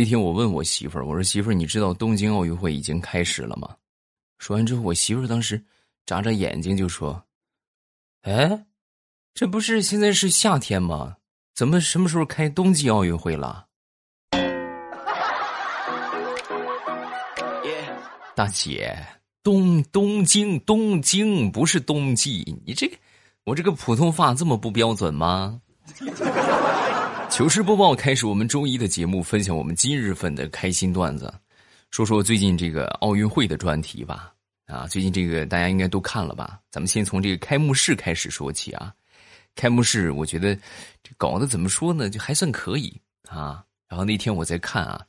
那天我问我媳妇儿，我说媳妇儿，你知道东京奥运会已经开始了吗？说完之后，我媳妇儿当时眨眨眼睛就说：“哎，这不是现在是夏天吗？怎么什么时候开冬季奥运会了？”大姐，东东京东京不是冬季，你这个我这个普通话这么不标准吗？糗事播报开始，我们周一的节目，分享我们今日份的开心段子，说说最近这个奥运会的专题吧。啊，最近这个大家应该都看了吧？咱们先从这个开幕式开始说起啊。开幕式我觉得这搞得怎么说呢，就还算可以啊。然后那天我在看啊，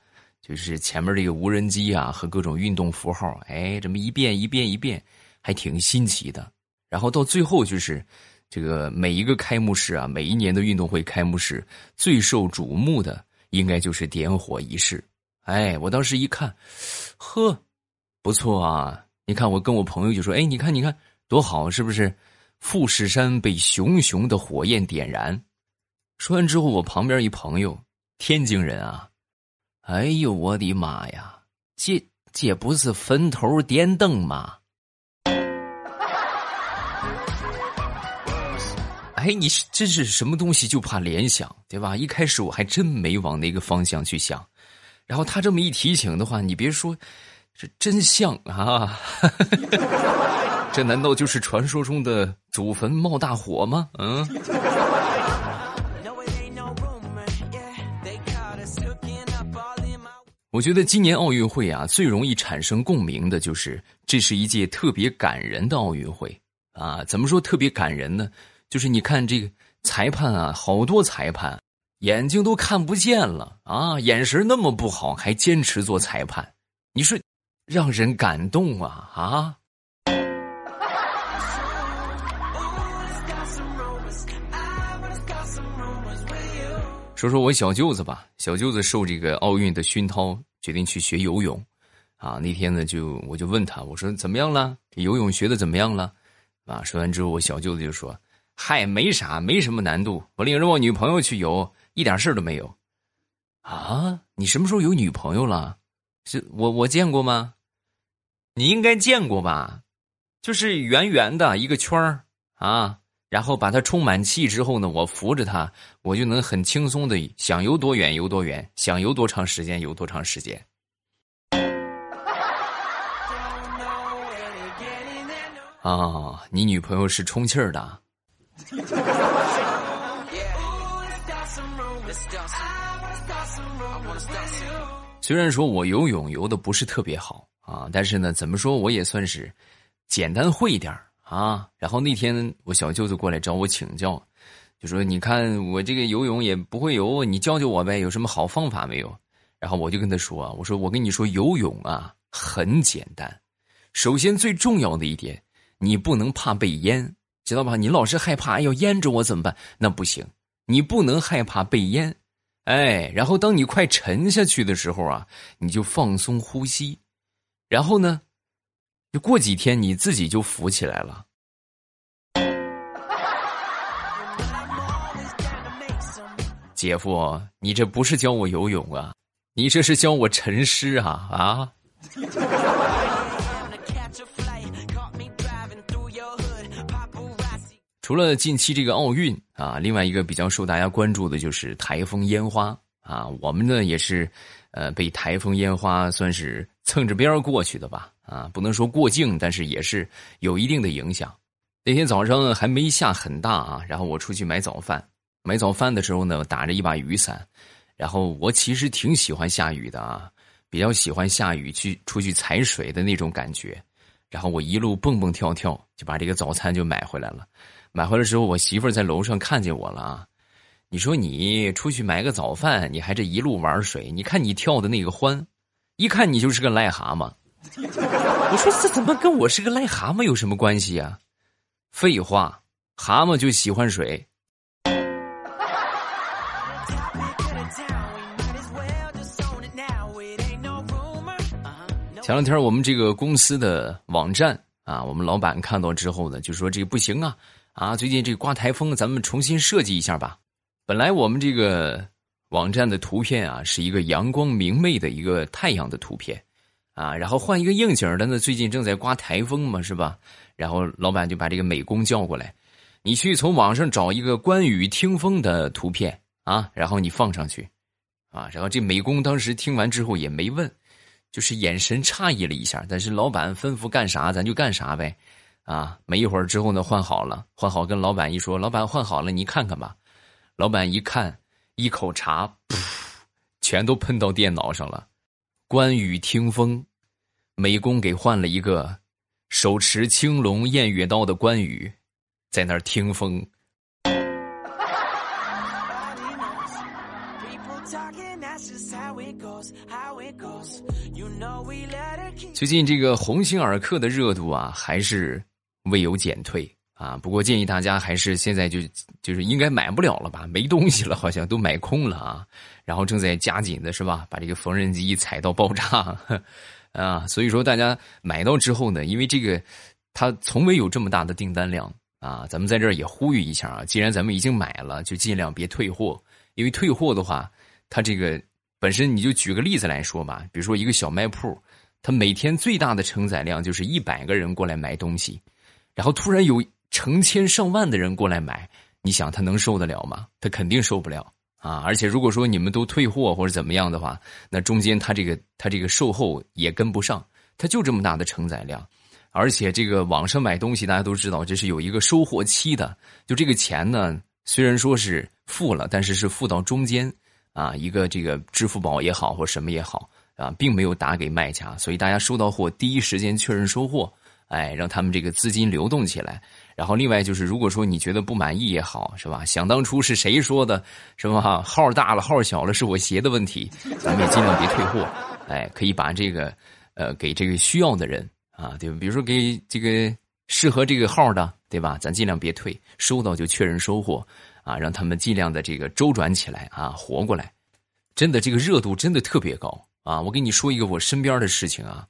就是前面这个无人机啊和各种运动符号，哎，这么一遍一遍一遍，还挺新奇的。然后到最后就是。这个每一个开幕式啊，每一年的运动会开幕式最受瞩目的应该就是点火仪式。哎，我当时一看，呵，不错啊！你看，我跟我朋友就说：“哎，你看，你看，多好，是不是？”富士山被熊熊的火焰点燃。说完之后，我旁边一朋友，天津人啊，哎呦，我的妈呀，这这不是坟头点灯吗？哎，你是这是什么东西？就怕联想，对吧？一开始我还真没往那个方向去想，然后他这么一提醒的话，你别说，这真像啊！这难道就是传说中的祖坟冒大火吗？嗯。我觉得今年奥运会啊，最容易产生共鸣的就是，这是一届特别感人的奥运会啊！怎么说特别感人呢？就是你看这个裁判啊，好多裁判眼睛都看不见了啊，眼神那么不好，还坚持做裁判，你说让人感动啊啊！说说我小舅子吧，小舅子受这个奥运的熏陶，决定去学游泳啊。那天呢，就我就问他，我说怎么样了？游泳学的怎么样了？啊，说完之后，我小舅子就说。嗨，没啥，没什么难度。我领着我女朋友去游，一点事都没有。啊，你什么时候有女朋友了？是我我见过吗？你应该见过吧？就是圆圆的一个圈儿啊，然后把它充满气之后呢，我扶着它，我就能很轻松的想游多远游多远，想游多长时间游多长时间。啊，你女朋友是充气儿的。虽然说我游泳游的不是特别好啊，但是呢，怎么说我也算是简单会一点啊。然后那天我小舅子过来找我请教，就说：“你看我这个游泳也不会游，你教教我呗，有什么好方法没有？”然后我就跟他说：“啊我说我跟你说游泳啊很简单，首先最重要的一点，你不能怕被淹。”知道吧？你老是害怕，哎呦淹着我怎么办？那不行，你不能害怕被淹，哎，然后当你快沉下去的时候啊，你就放松呼吸，然后呢，就过几天你自己就浮起来了。姐夫，你这不是教我游泳啊，你这是教我沉尸啊啊！除了近期这个奥运啊，另外一个比较受大家关注的就是台风烟花啊。我们呢也是，呃，被台风烟花算是蹭着边过去的吧啊，不能说过境，但是也是有一定的影响。那天早上还没下很大啊，然后我出去买早饭，买早饭的时候呢，打着一把雨伞，然后我其实挺喜欢下雨的啊，比较喜欢下雨去出去踩水的那种感觉，然后我一路蹦蹦跳跳就把这个早餐就买回来了。买回来之后，我媳妇在楼上看见我了啊！你说你出去买个早饭，你还这一路玩水，你看你跳的那个欢，一看你就是个癞蛤蟆。我说这怎么跟我是个癞蛤蟆有什么关系啊？废话，蛤蟆就喜欢水。前两天我们这个公司的网站啊，我们老板看到之后呢，就说这个不行啊。啊，最近这刮台风，咱们重新设计一下吧。本来我们这个网站的图片啊是一个阳光明媚的一个太阳的图片，啊，然后换一个应景的呢，最近正在刮台风嘛，是吧？然后老板就把这个美工叫过来，你去从网上找一个关羽听风的图片啊，然后你放上去，啊，然后这美工当时听完之后也没问，就是眼神诧异了一下，但是老板吩咐干啥咱就干啥呗，啊，没一会儿之后呢换好了，换好跟老板一说，老板换好了，你看看吧，老板一看，一口茶，噗，全都喷到电脑上了，关羽听风，美工给换了一个。手持青龙偃月刀的关羽，在那儿听风。最近这个鸿星尔克的热度啊，还是未有减退啊。不过建议大家还是现在就就是应该买不了了吧，没东西了，好像都买空了啊。然后正在加紧的是吧，把这个缝纫机踩到爆炸。啊，所以说大家买到之后呢，因为这个，它从未有这么大的订单量啊。咱们在这儿也呼吁一下啊，既然咱们已经买了，就尽量别退货，因为退货的话，它这个本身你就举个例子来说吧，比如说一个小卖铺，它每天最大的承载量就是一百个人过来买东西，然后突然有成千上万的人过来买，你想他能受得了吗？他肯定受不了。啊，而且如果说你们都退货或者怎么样的话，那中间他这个他这个售后也跟不上，他就这么大的承载量，而且这个网上买东西大家都知道，这是有一个收货期的，就这个钱呢，虽然说是付了，但是是付到中间啊，一个这个支付宝也好或什么也好啊，并没有打给卖家，所以大家收到货第一时间确认收货，哎，让他们这个资金流动起来。然后，另外就是，如果说你觉得不满意也好，是吧？想当初是谁说的，是吧？号大了，号小了，是我鞋的问题，咱们也尽量别退货。哎，可以把这个，呃，给这个需要的人啊，对吧？比如说给这个适合这个号的，对吧？咱尽量别退，收到就确认收货啊，让他们尽量的这个周转起来啊，活过来。真的，这个热度真的特别高啊！我跟你说一个我身边的事情啊，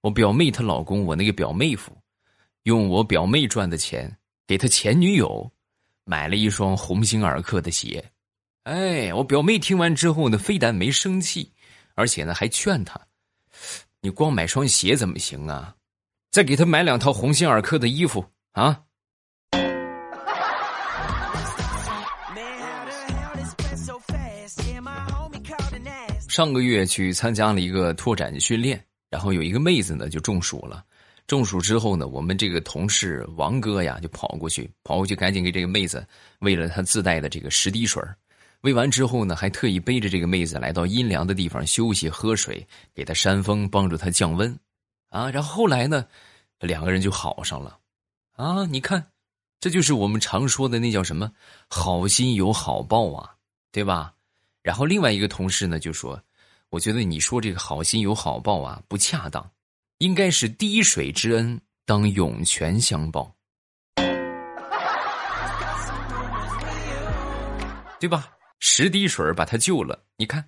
我表妹她老公，我那个表妹夫。用我表妹赚的钱给他前女友买了一双鸿星尔克的鞋，哎，我表妹听完之后呢，非但没生气，而且呢还劝他：“你光买双鞋怎么行啊？再给他买两套鸿星尔克的衣服啊！”上个月去参加了一个拓展训练，然后有一个妹子呢就中暑了。中暑之后呢，我们这个同事王哥呀就跑过去，跑过去赶紧给这个妹子喂了她自带的这个十滴水喂完之后呢，还特意背着这个妹子来到阴凉的地方休息喝水，给她扇风，帮助她降温，啊，然后后来呢，两个人就好上了，啊，你看，这就是我们常说的那叫什么好心有好报啊，对吧？然后另外一个同事呢就说，我觉得你说这个好心有好报啊不恰当。应该是滴水之恩当涌泉相报，对吧？十滴水把他救了，你看，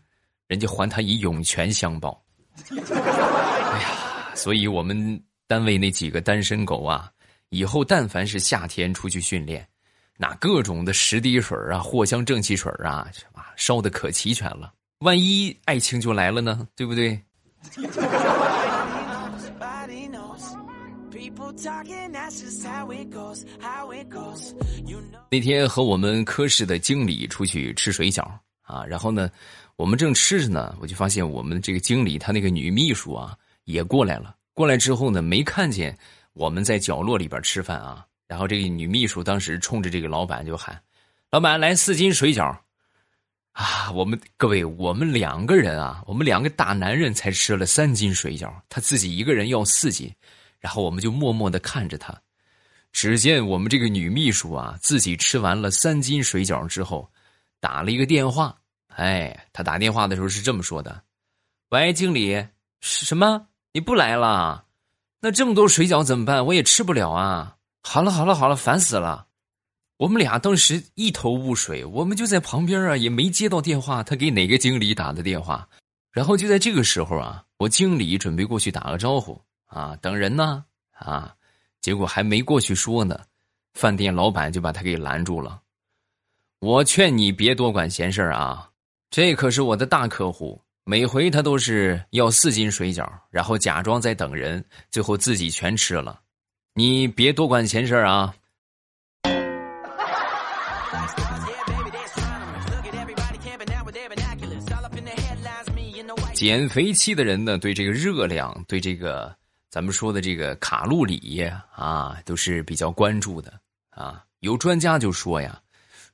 人家还他以涌泉相报。哎呀，所以我们单位那几个单身狗啊，以后但凡是夏天出去训练，那各种的十滴水啊、藿香正气水啊，烧的可齐全了。万一爱情就来了呢？对不对？那天和我们科室的经理出去吃水饺啊，然后呢，我们正吃着呢，我就发现我们这个经理他那个女秘书啊也过来了。过来之后呢，没看见我们在角落里边吃饭啊，然后这个女秘书当时冲着这个老板就喊：“老板，来四斤水饺。”啊，我们各位，我们两个人啊，我们两个大男人才吃了三斤水饺，他自己一个人要四斤。然后我们就默默的看着他，只见我们这个女秘书啊，自己吃完了三斤水饺之后，打了一个电话。哎，她打电话的时候是这么说的：“喂，经理，什么？你不来了？那这么多水饺怎么办？我也吃不了啊！好了好了好了，烦死了！”我们俩当时一头雾水，我们就在旁边啊，也没接到电话，他给哪个经理打的电话？然后就在这个时候啊，我经理准备过去打个招呼。啊，等人呢？啊，结果还没过去说呢，饭店老板就把他给拦住了。我劝你别多管闲事啊，这可是我的大客户，每回他都是要四斤水饺，然后假装在等人，最后自己全吃了。你别多管闲事啊！减肥期的人呢，对这个热量，对这个咱们说的这个卡路里啊，都是比较关注的啊。有专家就说呀，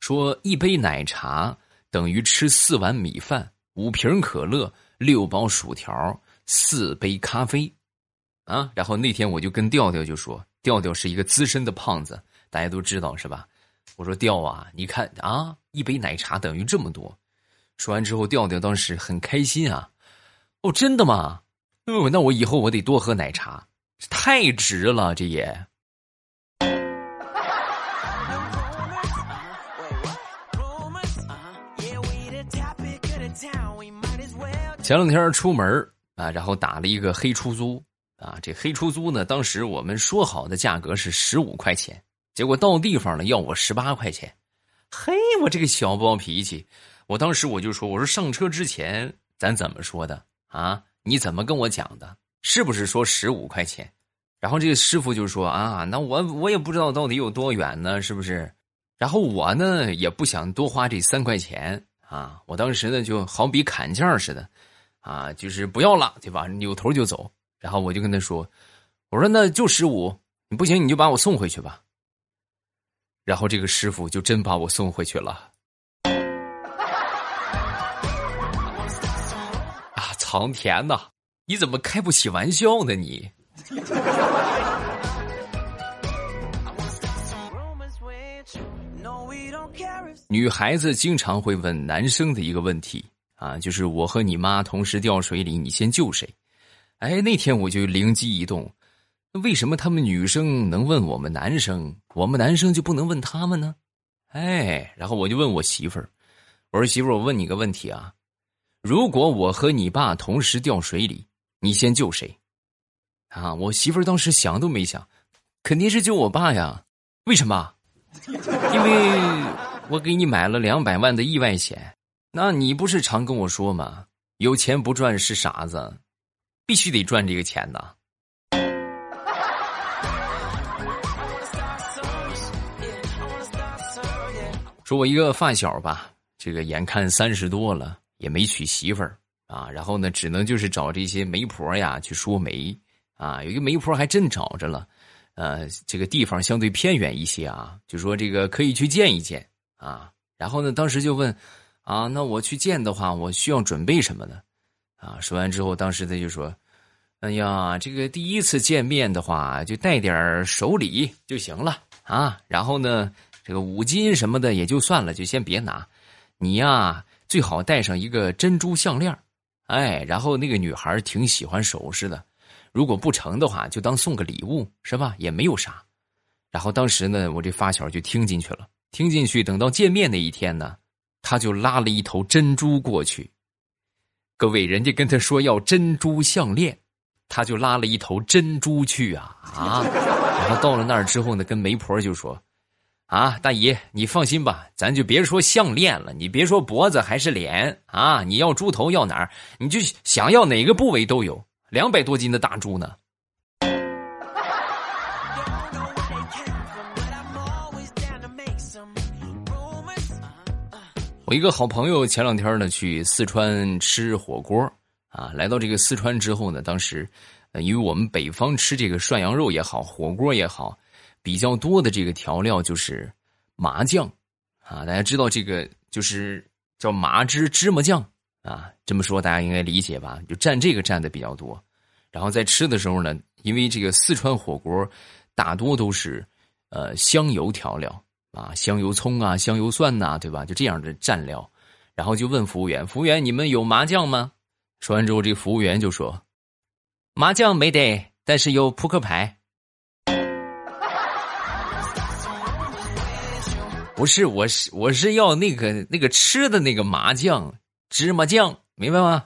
说一杯奶茶等于吃四碗米饭、五瓶可乐、六包薯条、四杯咖啡，啊。然后那天我就跟调调就说，调调是一个资深的胖子，大家都知道是吧？我说调啊，你看啊，一杯奶茶等于这么多。说完之后，调调当时很开心啊。哦，真的吗？哦，那我以后我得多喝奶茶，太值了，这也。前两天出门啊，然后打了一个黑出租啊，这黑出租呢，当时我们说好的价格是十五块钱，结果到地方了要我十八块钱，嘿，我这个小暴脾气，我当时我就说，我说上车之前咱怎么说的啊？你怎么跟我讲的？是不是说十五块钱？然后这个师傅就说啊，那我我也不知道到底有多远呢，是不是？然后我呢也不想多花这三块钱啊，我当时呢就好比砍价似的。啊，就是不要了，对吧？扭头就走，然后我就跟他说：“我说那就十五，你不行你就把我送回去吧。”然后这个师傅就真把我送回去了。啊，藏田呐，你怎么开不起玩笑呢？你？女孩子经常会问男生的一个问题。啊，就是我和你妈同时掉水里，你先救谁？哎，那天我就灵机一动，为什么他们女生能问我们男生，我们男生就不能问他们呢？哎，然后我就问我媳妇儿，我说媳妇儿，我问你个问题啊，如果我和你爸同时掉水里，你先救谁？啊，我媳妇儿当时想都没想，肯定是救我爸呀。为什么？因为我给你买了两百万的意外险。那你不是常跟我说吗？有钱不赚是傻子，必须得赚这个钱的。说我一个发小吧，这个眼看三十多了也没娶媳妇儿啊，然后呢，只能就是找这些媒婆呀去说媒啊。有一个媒婆还真找着了，呃，这个地方相对偏远一些啊，就说这个可以去见一见啊。然后呢，当时就问。啊，那我去见的话，我需要准备什么呢？啊，说完之后，当时他就说：“哎呀，这个第一次见面的话，就带点手礼就行了啊。然后呢，这个五金什么的也就算了，就先别拿。你呀，最好带上一个珍珠项链哎，然后那个女孩挺喜欢首饰的，如果不成的话，就当送个礼物，是吧？也没有啥。然后当时呢，我这发小就听进去了，听进去，等到见面那一天呢。”他就拉了一头珍珠过去，各位，人家跟他说要珍珠项链，他就拉了一头珍珠去啊啊！然后到了那儿之后呢，跟媒婆就说：“啊，大姨，你放心吧，咱就别说项链了，你别说脖子还是脸啊，你要猪头要哪儿，你就想要哪个部位都有，两百多斤的大猪呢。”我一个好朋友前两天呢去四川吃火锅啊，来到这个四川之后呢，当时，因为我们北方吃这个涮羊肉也好，火锅也好，比较多的这个调料就是麻酱啊，大家知道这个就是叫麻汁芝麻酱啊，这么说大家应该理解吧？就蘸这个蘸的比较多，然后在吃的时候呢，因为这个四川火锅大多都是呃香油调料。啊，香油、葱啊，香油、蒜呐，对吧？就这样的蘸料，然后就问服务员：“服务员，你们有麻酱吗？”说完之后，这服务员就说：“麻酱没得，但是有扑克牌。”不是，我是我是要那个那个吃的那个麻酱，芝麻酱，明白吗？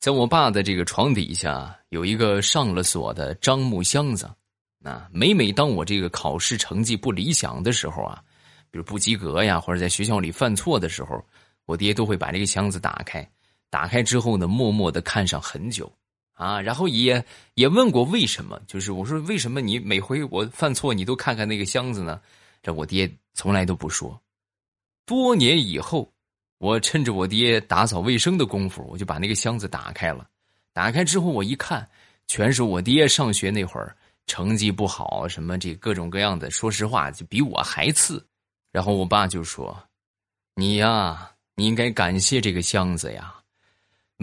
在我爸的这个床底下有一个上了锁的樟木箱子，啊，每每当我这个考试成绩不理想的时候啊，比如不及格呀，或者在学校里犯错的时候，我爹都会把这个箱子打开，打开之后呢，默默的看上很久，啊，然后也也问过为什么，就是我说为什么你每回我犯错你都看看那个箱子呢？这我爹从来都不说。多年以后，我趁着我爹打扫卫生的功夫，我就把那个箱子打开了。打开之后，我一看，全是我爹上学那会儿成绩不好，什么这各种各样的，说实话就比我还次。然后我爸就说：“你呀，你应该感谢这个箱子呀。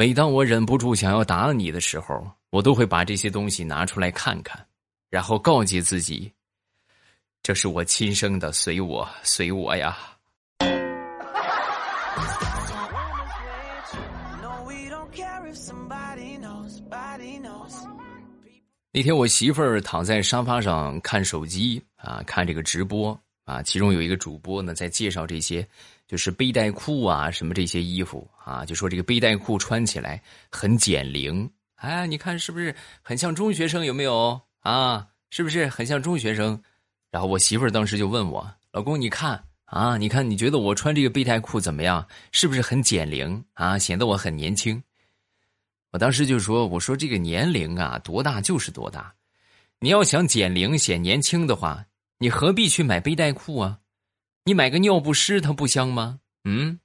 每当我忍不住想要打你的时候，我都会把这些东西拿出来看看，然后告诫自己。”这是我亲生的，随我，随我呀！那天我媳妇儿躺在沙发上看手机啊，看这个直播啊，其中有一个主播呢在介绍这些，就是背带裤啊，什么这些衣服啊，就说这个背带裤穿起来很减龄，哎，你看是不是很像中学生？有没有啊？是不是很像中学生？然后我媳妇儿当时就问我：“老公，你看啊，你看，你觉得我穿这个背带裤怎么样？是不是很减龄啊？显得我很年轻？”我当时就说：“我说这个年龄啊，多大就是多大。你要想减龄显年轻的话，你何必去买背带裤啊？你买个尿不湿，它不香吗？嗯。”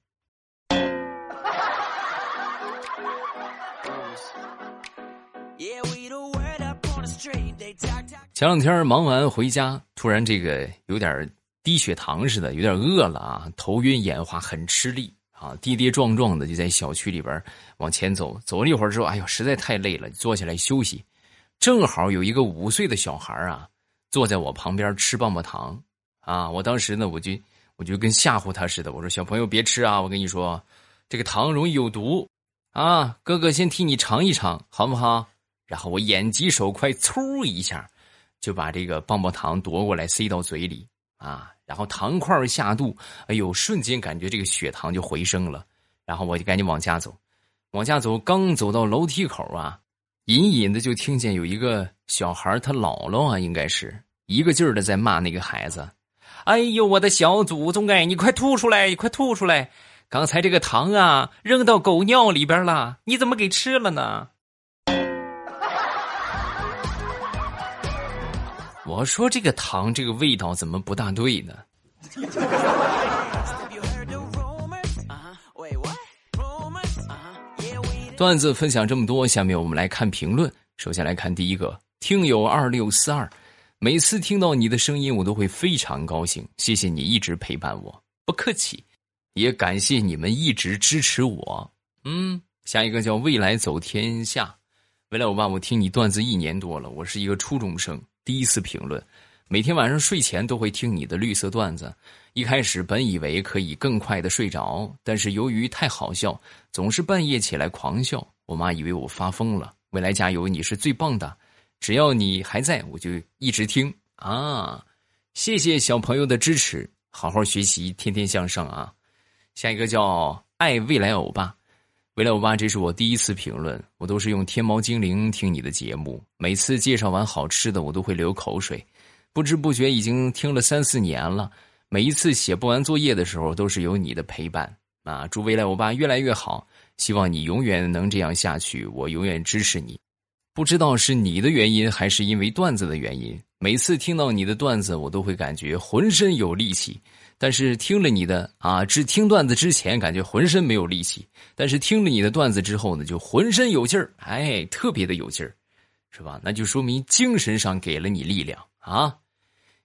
前两天忙完回家，突然这个有点低血糖似的，有点饿了啊，头晕眼花，很吃力啊，跌跌撞撞的就在小区里边往前走。走了一会儿之后，哎呦，实在太累了，坐下来休息。正好有一个五岁的小孩啊，坐在我旁边吃棒棒糖啊。我当时呢，我就我就跟吓唬他似的，我说：“小朋友别吃啊，我跟你说，这个糖容易有毒啊。哥哥先替你尝一尝，好不好？”然后我眼疾手快，嗖一下。就把这个棒棒糖夺过来塞到嘴里啊，然后糖块下肚，哎呦，瞬间感觉这个血糖就回升了。然后我就赶紧往家走，往家走，刚走到楼梯口啊，隐隐的就听见有一个小孩他姥姥啊，应该是一个劲儿的在骂那个孩子：“哎呦，我的小祖宗哎，你快吐出来，你快吐出来！刚才这个糖啊，扔到狗尿里边了，你怎么给吃了呢？”我说这个糖这个味道怎么不大对呢？段子分享这么多，下面我们来看评论。首先来看第一个听友二六四二，每次听到你的声音，我都会非常高兴。谢谢你一直陪伴我，不客气，也感谢你们一直支持我。嗯，下一个叫未来走天下，未来我爸，我听你段子一年多了，我是一个初中生。第一次评论，每天晚上睡前都会听你的绿色段子。一开始本以为可以更快的睡着，但是由于太好笑，总是半夜起来狂笑。我妈以为我发疯了。未来加油，你是最棒的！只要你还在，我就一直听啊！谢谢小朋友的支持，好好学习，天天向上啊！下一个叫爱未来欧巴。未来欧巴，这是我第一次评论，我都是用天猫精灵听你的节目，每次介绍完好吃的，我都会流口水，不知不觉已经听了三四年了。每一次写不完作业的时候，都是有你的陪伴啊！祝未来欧巴越来越好，希望你永远能这样下去，我永远支持你。不知道是你的原因，还是因为段子的原因，每次听到你的段子，我都会感觉浑身有力气。但是听了你的啊，只听段子之前感觉浑身没有力气，但是听了你的段子之后呢，就浑身有劲儿，哎，特别的有劲儿，是吧？那就说明精神上给了你力量啊。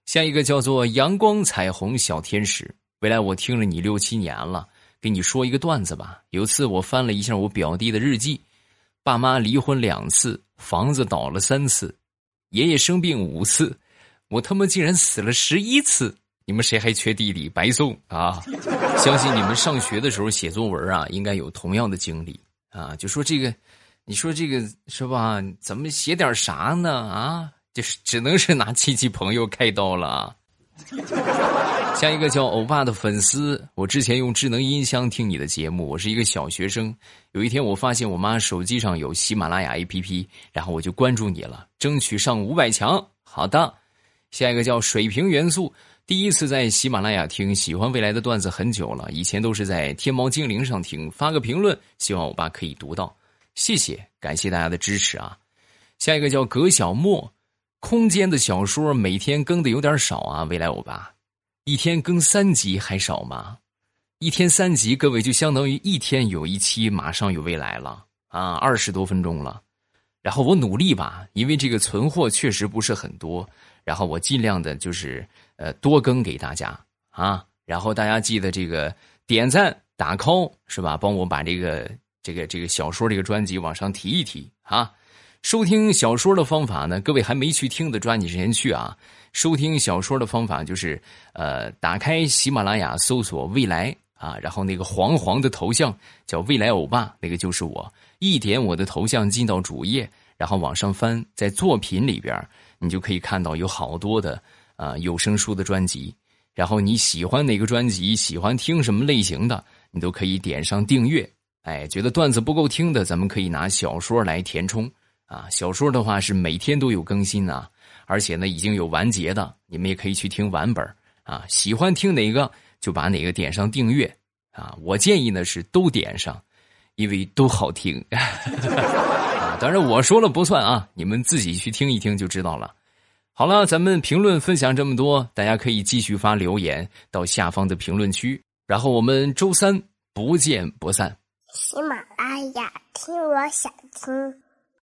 下一个叫做阳光彩虹小天使，未来我听了你六七年了，给你说一个段子吧。有次我翻了一下我表弟的日记，爸妈离婚两次，房子倒了三次，爷爷生病五次，我他妈竟然死了十一次。你们谁还缺弟弟？白送啊！相信你们上学的时候写作文啊，应该有同样的经历啊。就说这个，你说这个是吧？怎么写点啥呢？啊，就是只能是拿亲戚朋友开刀了啊。下一个叫欧巴的粉丝，我之前用智能音箱听你的节目，我是一个小学生。有一天我发现我妈手机上有喜马拉雅 APP，然后我就关注你了，争取上五百强。好的。下一个叫水平元素，第一次在喜马拉雅听，喜欢未来的段子很久了，以前都是在天猫精灵上听，发个评论，希望欧巴可以读到，谢谢，感谢大家的支持啊。下一个叫葛小莫，空间的小说每天更的有点少啊，未来欧巴，一天更三集还少吗？一天三集，各位就相当于一天有一期，马上有未来了啊，二十多分钟了。然后我努力吧，因为这个存货确实不是很多，然后我尽量的就是呃多更给大家啊。然后大家记得这个点赞打 call 是吧？帮我把这个这个这个小说这个专辑往上提一提啊。收听小说的方法呢？各位还没去听的，抓紧时间去啊！收听小说的方法就是，呃，打开喜马拉雅，搜索“未来”啊，然后那个黄黄的头像叫“未来欧巴”，那个就是我。一点我的头像进到主页，然后往上翻，在作品里边，你就可以看到有好多的啊有声书的专辑。然后你喜欢哪个专辑，喜欢听什么类型的，你都可以点上订阅。哎，觉得段子不够听的，咱们可以拿小说来填充。啊，小说的话是每天都有更新啊，而且呢已经有完结的，你们也可以去听完本啊。喜欢听哪个就把哪个点上订阅啊。我建议呢是都点上，因为都好听。啊，当然我说了不算啊，你们自己去听一听就知道了。好了，咱们评论分享这么多，大家可以继续发留言到下方的评论区，然后我们周三不见不散。喜马拉雅听，我想听。